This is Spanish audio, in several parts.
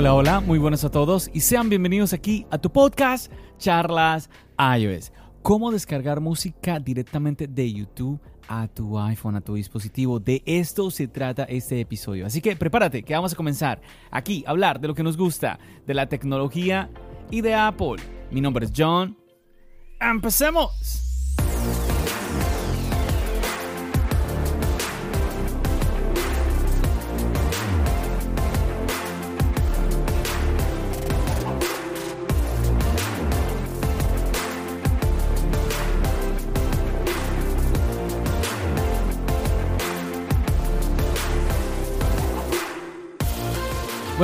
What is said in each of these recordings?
Hola, hola, muy buenos a todos y sean bienvenidos aquí a tu podcast Charlas iOS. ¿Cómo descargar música directamente de YouTube a tu iPhone, a tu dispositivo? De esto se trata este episodio. Así que prepárate, que vamos a comenzar aquí a hablar de lo que nos gusta, de la tecnología y de Apple. Mi nombre es John. ¡Empecemos!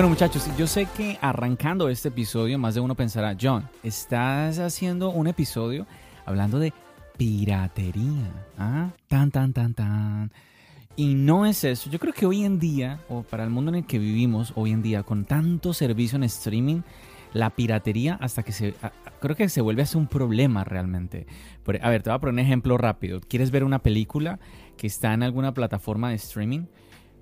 Bueno muchachos, yo sé que arrancando este episodio más de uno pensará, John, estás haciendo un episodio hablando de piratería. ¿Ah? Tan, tan, tan, tan. Y no es eso. Yo creo que hoy en día, o para el mundo en el que vivimos hoy en día, con tanto servicio en streaming, la piratería hasta que se... Creo que se vuelve a ser un problema realmente. A ver, te voy a poner un ejemplo rápido. ¿Quieres ver una película que está en alguna plataforma de streaming?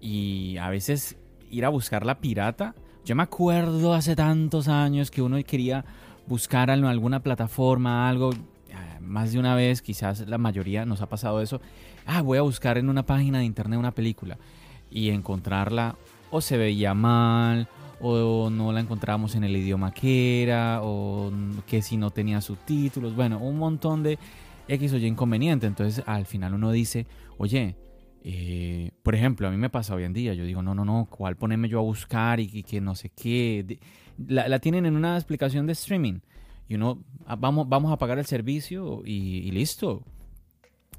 Y a veces ir a buscar la pirata. Yo me acuerdo hace tantos años que uno quería buscar alguna plataforma, algo, eh, más de una vez, quizás la mayoría nos ha pasado eso. Ah, voy a buscar en una página de internet una película y encontrarla o se veía mal o no la encontrábamos en el idioma que era o que si no tenía subtítulos, bueno, un montón de X o Y inconveniente. Entonces al final uno dice, oye, eh, por ejemplo, a mí me pasa hoy en día, yo digo, no, no, no, ¿cuál ponerme yo a buscar y, que no sé qué? La, tienen en una explicación de streaming y uno, ah, vamos, vamos a pagar el servicio y, listo.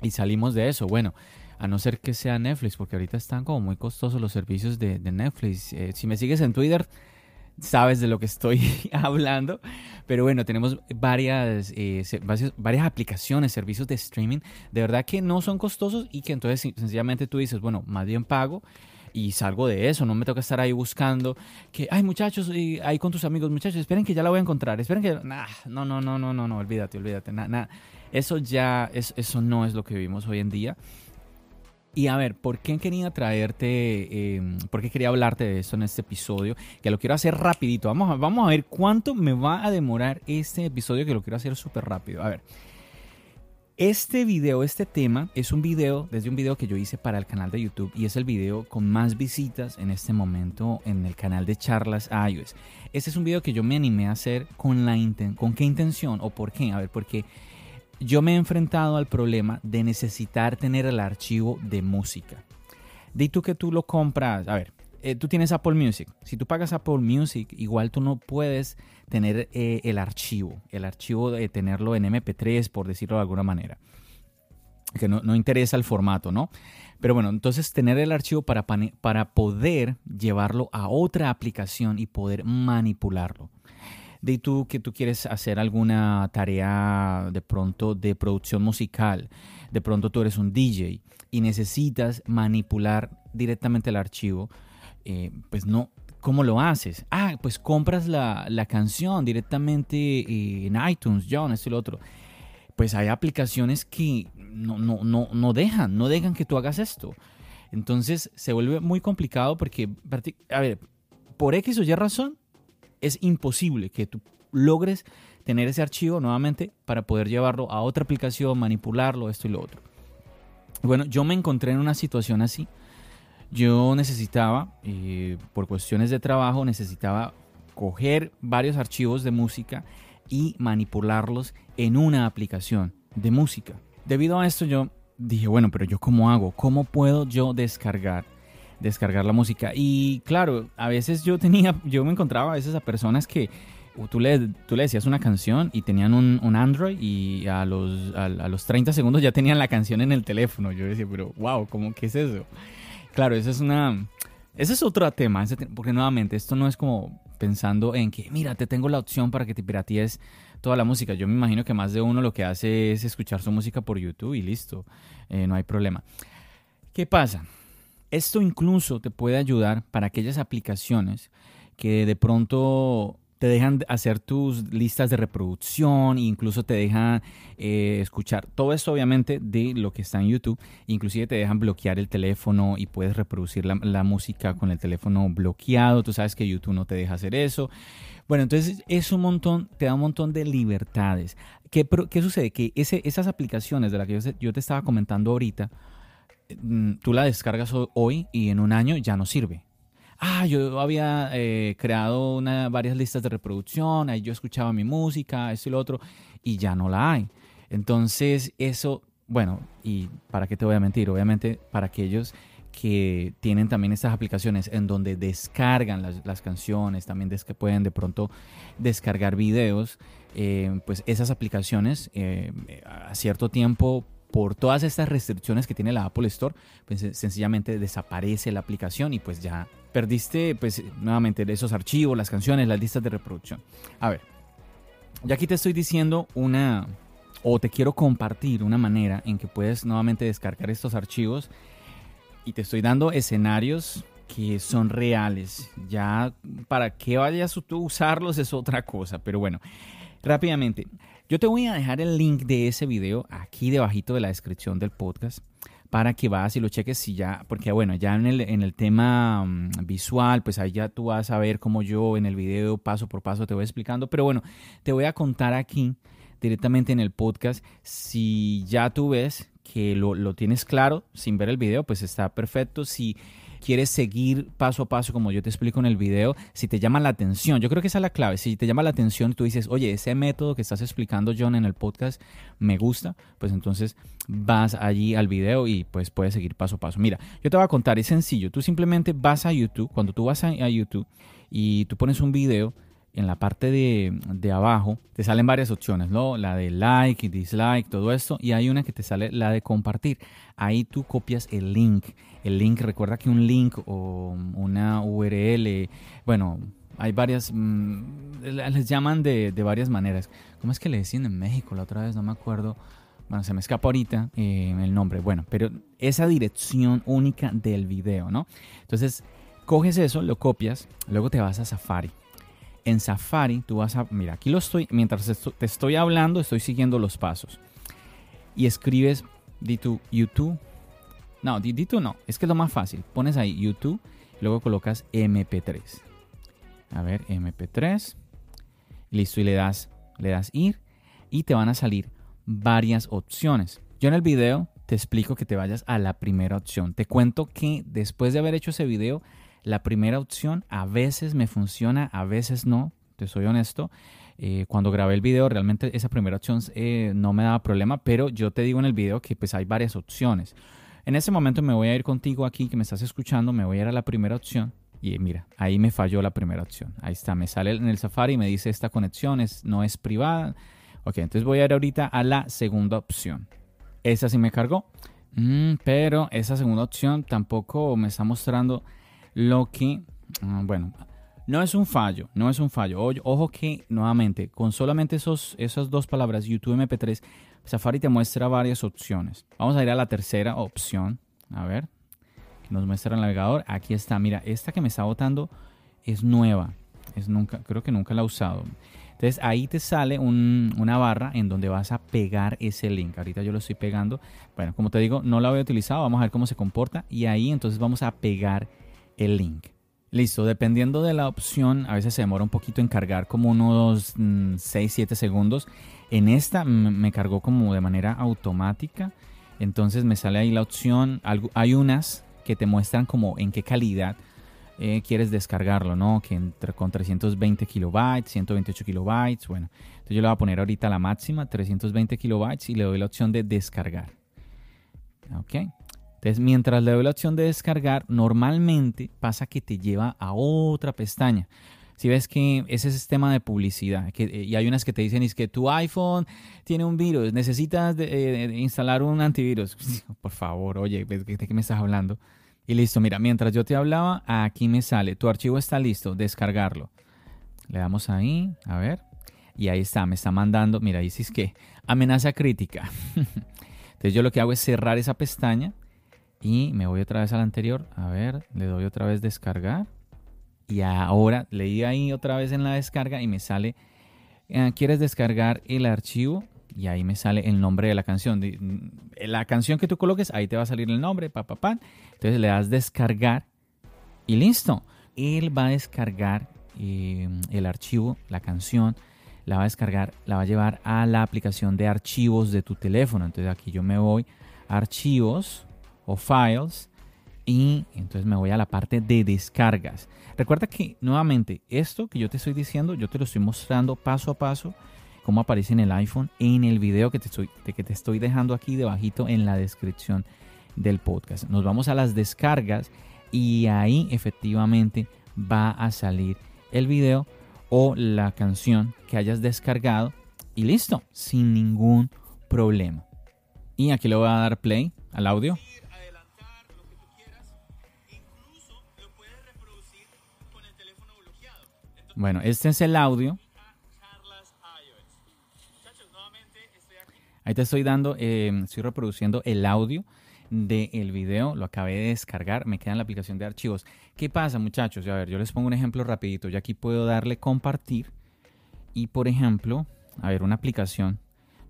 Y salimos de eso. Bueno, a no ser que sea Netflix, porque ahorita están como muy costosos los servicios de, Netflix. Eh, si me sigues en Twitter, sabes de lo que estoy hablando. Pero bueno, tenemos varias, eh, varias aplicaciones, servicios de streaming, de verdad que no son costosos y que entonces sencillamente tú dices, bueno, más bien pago y salgo de eso, no me toca estar ahí buscando que, ay muchachos, y ahí con tus amigos, muchachos, esperen que ya la voy a encontrar, esperen que, nah, no, no, no, no, no, no, olvídate, olvídate, nada, eso ya, es, eso no es lo que vivimos hoy en día. Y a ver, ¿por qué quería traerte, em, por qué quería hablarte de esto en este episodio? Que lo quiero hacer rapidito. Vamos a, vamos a ver cuánto me va a demorar este episodio que lo quiero hacer súper rápido. A ver, este video, este tema, es un video, desde un video que yo hice para el canal de YouTube y es el video con más visitas en este momento en el canal de charlas iOS. Este es un video que yo me animé a hacer con la con qué intención o por qué. A ver, porque yo me he enfrentado al problema de necesitar tener el archivo de música. Di tú que tú lo compras, a ver, eh, tú tienes Apple Music. Si tú pagas Apple Music, igual tú no puedes tener eh, el archivo, el archivo de tenerlo en MP3, por decirlo de alguna manera. Que no, no interesa el formato, ¿no? Pero bueno, entonces tener el archivo para, para poder llevarlo a otra aplicación y poder manipularlo de tú que tú quieres hacer alguna tarea de pronto de producción musical, de pronto tú eres un DJ y necesitas manipular directamente el archivo, eh, pues no, ¿cómo lo haces? Ah, pues compras la, canción directamente eh, en iTunes, John, esto y lo otro. Pues hay aplicaciones que no, no, no, no dejan, no dejan que tú hagas esto. Entonces se vuelve muy complicado porque, a ver, por X o Y razón, es imposible que tú logres tener ese archivo nuevamente para poder llevarlo a otra aplicación, manipularlo, esto y lo otro. Bueno, yo me encontré en una situación así. Yo necesitaba, eh, por cuestiones de trabajo, necesitaba coger varios archivos de música y manipularlos en una aplicación de música. Debido a esto yo dije, bueno, pero yo cómo hago? ¿Cómo puedo yo descargar descargar la música. Y claro, a veces yo tenía, yo me encontraba a veces a personas que tú le, tú le decías una canción y tenían un, Android y a los, a, los 30 segundos ya tenían la canción en el teléfono. Yo decía, pero wow, ¿cómo que es eso? Claro, eso es una... Ese es otro tema, porque nuevamente esto no es como pensando en que, mira, te tengo la opción para que te piratees toda la música. Yo me imagino que más de uno lo que hace es escuchar su música por YouTube y listo, eh, no hay problema. ¿Qué pasa? Esto incluso te puede ayudar para aquellas aplicaciones que de pronto te dejan hacer tus listas de reproducción, incluso te dejan eh, escuchar todo esto obviamente de lo que está en YouTube, inclusive te dejan bloquear el teléfono y puedes reproducir la, música con el teléfono bloqueado, tú sabes que YouTube no te deja hacer eso. Bueno, entonces es un montón, te da un montón de libertades. ¿Qué, sucede? Que esas aplicaciones de las que yo te estaba comentando ahorita, tú la descargas hoy y en un año ya no sirve ah, yo había eh, creado varias listas de reproducción, ahí yo escuchaba mi música, esto y lo otro, y ya no la hay. Entonces, eso, bueno, y para qué te voy a mentir, obviamente para aquellos que tienen también estas aplicaciones en donde descargan las, canciones, también pueden de pronto descargar videos, eh, pues esas aplicaciones eh, a cierto tiempo por todas estas restricciones que tiene la Apple Store, pues sencillamente desaparece la aplicación y pues ya perdiste pues nuevamente esos archivos, las canciones, las listas de reproducción. A ver, ya aquí te estoy diciendo una, o te quiero compartir una manera en que puedes nuevamente descargar estos archivos y te estoy dando escenarios que son reales. Ya para que vayas tú a usarlos es otra cosa, pero bueno, rápidamente. Yo te voy a dejar el link de ese video aquí debajito de la descripción del podcast para que vas y lo cheques si ya, porque bueno, ya en el, en el tema mm, visual, pues ahí ya tú vas a ver cómo yo en el video paso por paso te voy explicando, pero bueno, te voy a contar aquí directamente en el podcast, si ya tú ves que lo, lo tienes claro sin ver el video, pues está perfecto, si quieres seguir paso a paso, como yo te explico en el video, si te llama la atención, yo creo que esa es la clave, si te llama la atención y tú dices, oye, ese método que estás explicando John en el podcast me gusta, pues entonces vas allí al video y pues puedes seguir paso a paso. Mira, yo te voy a contar, es sencillo, tú simplemente vas a YouTube, cuando tú vas a, a YouTube y tú pones un video, en la parte de, de, abajo te salen varias opciones, ¿no? La de like dislike, todo esto. Y hay una que te sale la de compartir. Ahí tú copias el link. El link, recuerda que un link o una URL, bueno, hay varias, mm, les llaman de, de, varias maneras. ¿Cómo es que le decían en México la otra vez? No me acuerdo. Bueno, se me escapa ahorita eh, el nombre. Bueno, pero esa dirección única del video, ¿no? Entonces, coges eso, lo copias, luego te vas a Safari en Safari tú vas a, mira, aquí lo estoy, mientras te estoy hablando, estoy siguiendo los pasos. Y escribes, di tu YouTube. No, di, di no, es que es lo más fácil. Pones ahí YouTube, luego colocas MP3. A ver, MP3. Listo, y le das, le das ir y te van a salir varias opciones. Yo en el video te explico que te vayas a la primera opción. Te cuento que después de haber hecho ese video, la primera opción a veces me funciona, a veces no, te soy honesto. Eh, cuando grabé el video realmente esa primera opción eh, no me daba problema, pero yo te digo en el video que pues hay varias opciones. En ese momento me voy a ir contigo aquí que me estás escuchando, me voy a ir a la primera opción y mira, ahí me falló la primera opción. Ahí está, me sale en el Safari y me dice esta conexión es, no es privada. Ok, entonces voy a ir ahorita a la segunda opción. Esa sí me cargó, mm, pero esa segunda opción tampoco me está mostrando lo que, ah, bueno, no es un fallo, no es un fallo. ojo que, nuevamente, con solamente esos, esas dos palabras, YouTube MP3, Safari te muestra varias opciones. Vamos a ir a la tercera opción. A ver, que nos muestra el navegador. Aquí está, mira, esta que me está botando es nueva. Es nunca, creo que nunca la he usado. Entonces ahí te sale una barra en donde vas a pegar ese link. Ahorita yo lo estoy pegando. Bueno, como te digo, no la había utilizado. Vamos a ver cómo se comporta. Y ahí entonces vamos a pegar el link. Listo, dependiendo de la opción, a veces se demora un poquito en cargar, como unos 6-7 mm, segundos. En esta me cargó como de manera automática. Entonces me sale ahí la opción. Hay unas que te muestran como en qué calidad eh, quieres descargarlo, ¿no? Que entre, con 320 kilobytes, 128 kilobytes. Bueno, entonces yo le voy a poner ahorita la máxima, 320 kilobytes, y le doy la opción de descargar. Ok. Entonces, mientras le doy la opción de descargar, normalmente pasa que te lleva a otra pestaña. Si ves que ese es tema de publicidad, que, eh, y hay unas que te dicen es que tu iPhone tiene un virus, necesitas de, instalar un antivirus. Por favor, oye, ¿de qué me estás hablando? Y listo, mira, mientras yo te hablaba, aquí me sale, tu archivo está listo, descargarlo. Le damos ahí, a ver, y ahí está, me está mandando, mira, ahí sí es que amenaza crítica. Entonces yo lo que hago es cerrar esa pestaña y me voy otra vez a la anterior, a ver, le doy otra vez descargar. Y ahora leí ahí otra vez en la descarga y me sale, eh, ¿quieres descargar el archivo? y ahí me sale el nombre de la canción. La canción que tú coloques, ahí te va a salir el nombre, pa, pa, pa. Entonces le das descargar y listo. Él va a descargar eh, el archivo, la canción, la va a descargar, la va a llevar a la aplicación de archivos de tu teléfono. Entonces aquí yo me voy a archivos o files y entonces me voy a la parte de descargas. Recuerda que nuevamente esto que yo te estoy diciendo, yo te lo estoy mostrando paso a paso cómo aparece en el iPhone en el video que te estoy, que te estoy dejando aquí debajito en la descripción del podcast. Nos vamos a las descargas y ahí efectivamente va a salir el video o la canción que hayas descargado y listo, sin ningún problema. Y aquí le voy a dar play al audio. Bueno, este es el audio Ahí te estoy dando, em, estoy reproduciendo el audio del video, lo acabé de descargar, me queda en la aplicación de archivos. ¿Qué pasa muchachos? A ver, yo les pongo un ejemplo rapidito, yo aquí puedo darle compartir y por ejemplo, a ver, una aplicación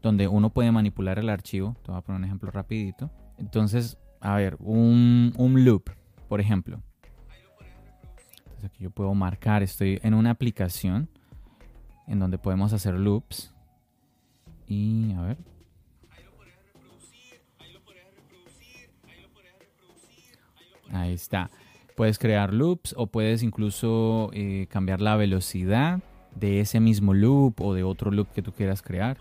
donde uno puede manipular el archivo, te voy a poner un ejemplo rapidito. Entonces, a ver, un, un loop, por ejemplo. Entonces aquí yo puedo marcar, estoy en una aplicación en donde podemos hacer loops. Y a ver, Ahí está. Puedes crear loops o puedes incluso eh, cambiar la velocidad de ese mismo loop o de otro loop que tú quieras crear.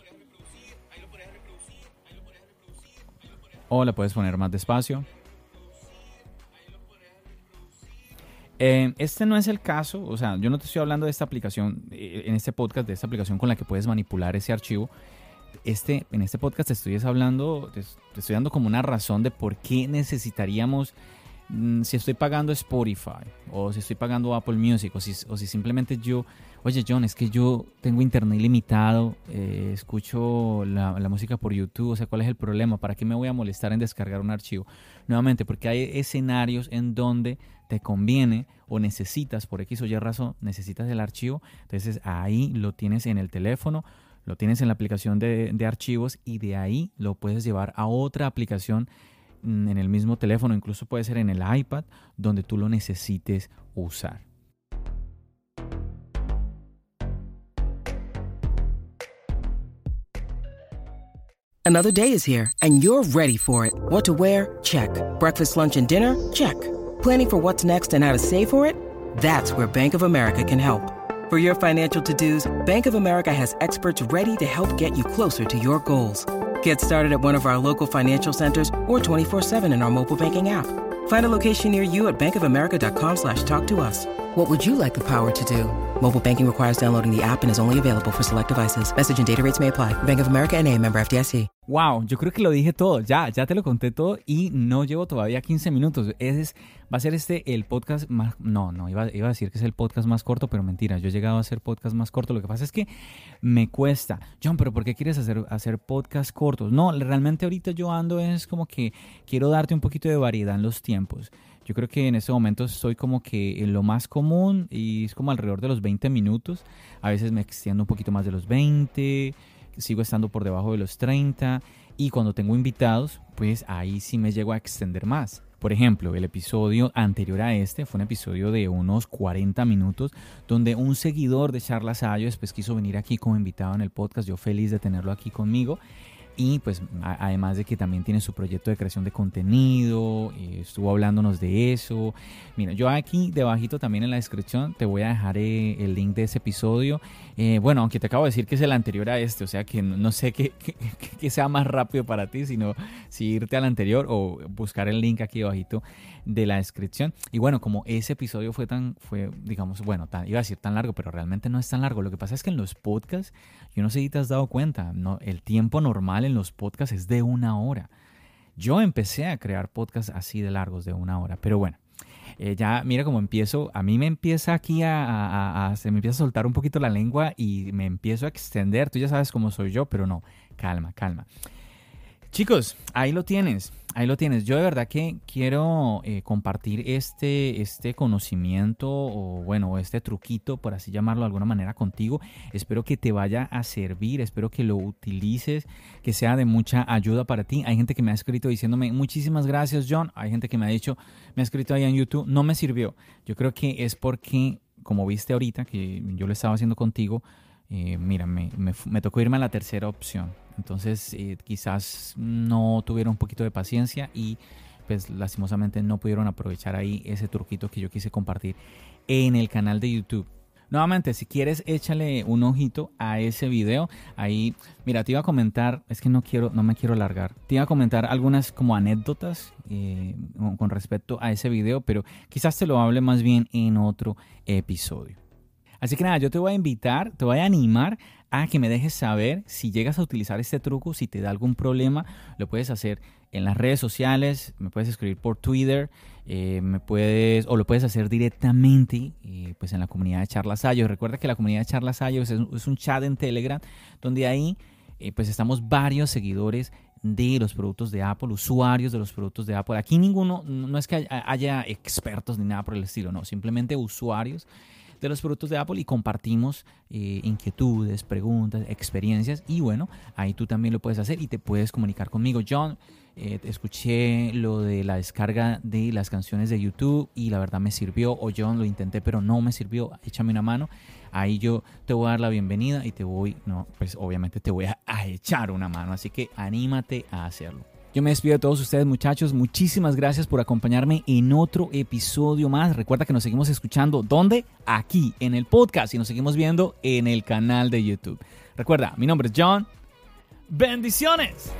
O la puedes poner más despacio. Eh, este no es el caso, o sea, yo no te estoy hablando de esta aplicación, eh, en este podcast, de esta aplicación con la que puedes manipular ese archivo. Este, en este podcast te estoy hablando, te estoy dando como una razón de por qué necesitaríamos Mm, si estoy pagando Spotify o si estoy pagando Apple Music o si, o si simplemente yo, oye John, es que yo tengo internet ilimitado, eh, escucho la, música por YouTube, o sea, ¿cuál es el problema? ¿Para qué me voy a molestar en descargar un archivo? Nuevamente, porque hay escenarios en donde te conviene o necesitas, por X o Y razón, necesitas el archivo, entonces ahí lo tienes en el teléfono lo tienes en la aplicación de, de, archivos y de ahí lo puedes llevar a otra aplicación Mm, en el mismo teléfono, incluso puede ser en el iPad, donde tú lo necesites usar. Another day is here and you're ready for it. What to wear? Check. Breakfast, lunch and dinner? Check. Planning for what's next and how to save for it? That's where Bank of America can help. For your financial to-dos, Bank of America has experts ready to help get you closer to your goals. Get started at one of our local financial centers or 24-7 in our mobile banking app. Find a location near you at bankofamerica.com slash talk to us. What would you like the power to do? Mobile banking requires downloading the app and is only available for select devices. Message and data rates may apply. Bank of America NA, member FDIC. Wow, yo creo que lo dije todo. Ya, ya te lo conté todo y no llevo todavía 15 minutos. Ese es, va a ser este el podcast más... No, no, iba, iba a decir que es el podcast más corto, pero mentira. Yo he llegado a hacer podcast más corto. Lo que pasa es que me cuesta. John, pero ¿por qué quieres hacer, hacer podcast cortos? No, realmente ahorita yo ando es como que quiero darte un poquito de variedad en los tiempos. Yo creo que en este momento estoy como que en lo más común y es como alrededor de los 20 minutos. A veces me extiendo un poquito más de los 20, sigo estando por debajo de los 30 y cuando tengo invitados, pues ahí sí me llego a extender más. Por ejemplo, el episodio anterior a este fue un episodio de unos 40 minutos donde un seguidor de Charlas Ayo después quiso venir aquí como invitado en el podcast. Yo feliz de tenerlo aquí conmigo. Y pues además de que también tiene su proyecto de creación de contenido, eh, estuvo hablándonos de eso. Mira, yo aquí debajito también en la descripción te voy a dejar eh, el link de ese episodio. Eh, bueno, aunque te acabo de decir que es el anterior a este, o sea que no, sé qué, sea más rápido para ti, sino si irte al anterior o buscar el link aquí debajito de la descripción. Y bueno, como ese episodio fue tan, fue, digamos, bueno, tan, iba a decir tan largo, pero realmente no es tan largo. Lo que pasa es que en los podcasts, yo no sé si te has dado cuenta, no, el tiempo normal en los podcasts es de una hora. Yo empecé a crear podcasts así de largos, de una hora, pero bueno. Eh, ya mira cómo empiezo, a mí me empieza aquí a, a, se me empieza a soltar un poquito la lengua y me empiezo a extender, tú ya sabes cómo soy yo, pero no, calma, calma. Chicos, ahí lo tienes, ahí lo tienes. Yo de verdad que quiero eh, compartir este, este conocimiento o bueno, este truquito, por así llamarlo de alguna manera, contigo. Espero que te vaya a servir, espero que lo utilices, que sea de mucha ayuda para ti. Hay gente que me ha escrito diciéndome muchísimas gracias, John. Hay gente que me ha dicho, me ha escrito ahí en YouTube, no me sirvió. Yo creo que es porque, como viste ahorita, que yo lo estaba haciendo contigo, eh, mira, me, me, tocó irme a la tercera opción. Entonces eh, quizás no tuvieron un poquito de paciencia y pues lastimosamente no pudieron aprovechar ahí ese truquito que yo quise compartir en el canal de YouTube. Nuevamente, si quieres, échale un ojito a ese video. Ahí, mira, te iba a comentar, es que no quiero, no me quiero largar. Te iba a comentar algunas como anécdotas eh, con respecto a ese video, pero quizás te lo hable más bien en otro episodio. Así que nada, yo te voy a invitar, te voy a animar a que me dejes saber si llegas a utilizar este truco, si te da algún problema, lo puedes hacer en las redes sociales, me puedes escribir por Twitter, eh, me puedes, o lo puedes hacer directamente eh, pues en la comunidad de Charlas Ayos. Recuerda que la comunidad de Charlas Ayos es, un chat en Telegram donde ahí eh, pues estamos varios seguidores de los productos de Apple, usuarios de los productos de Apple. Aquí ninguno, no es que haya expertos ni nada por el estilo, no, simplemente usuarios de los productos de Apple y compartimos eh, inquietudes, preguntas, experiencias y bueno, ahí tú también lo puedes hacer y te puedes comunicar conmigo. John, eh, escuché lo de la descarga de las canciones de YouTube y la verdad me sirvió o John lo intenté pero no me sirvió, échame una mano. Ahí yo te voy a dar la bienvenida y te voy, no, pues obviamente te voy a echar una mano, así que anímate a hacerlo. Yo me despido de todos ustedes muchachos. Muchísimas gracias por acompañarme en otro episodio más. Recuerda que nos seguimos escuchando. ¿Dónde? Aquí, en el podcast y nos seguimos viendo en el canal de YouTube. Recuerda, mi nombre es John. Bendiciones.